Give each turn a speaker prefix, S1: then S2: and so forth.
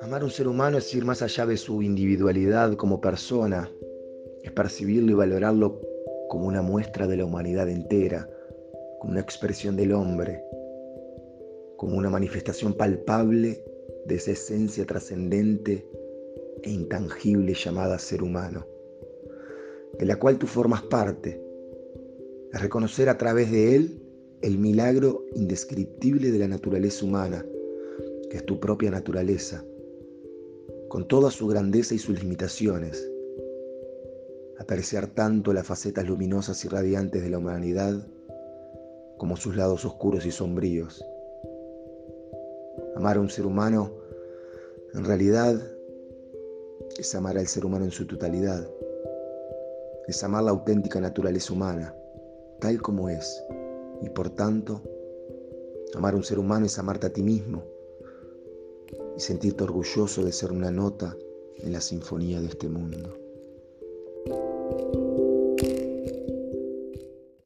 S1: Amar a un ser humano es ir más allá de su individualidad como persona, es percibirlo y valorarlo como una muestra de la humanidad entera, como una expresión del hombre, como una manifestación palpable de esa esencia trascendente e intangible llamada ser humano, de la cual tú formas parte, es reconocer a través de él el milagro indescriptible de la naturaleza humana, que es tu propia naturaleza, con toda su grandeza y sus limitaciones. Apreciar tanto las facetas luminosas y radiantes de la humanidad como sus lados oscuros y sombríos. Amar a un ser humano, en realidad, es amar al ser humano en su totalidad. Es amar la auténtica naturaleza humana, tal como es. Y por tanto, amar a un ser humano es amarte a ti mismo, y sentirte orgulloso de ser una nota en la sinfonía de este mundo.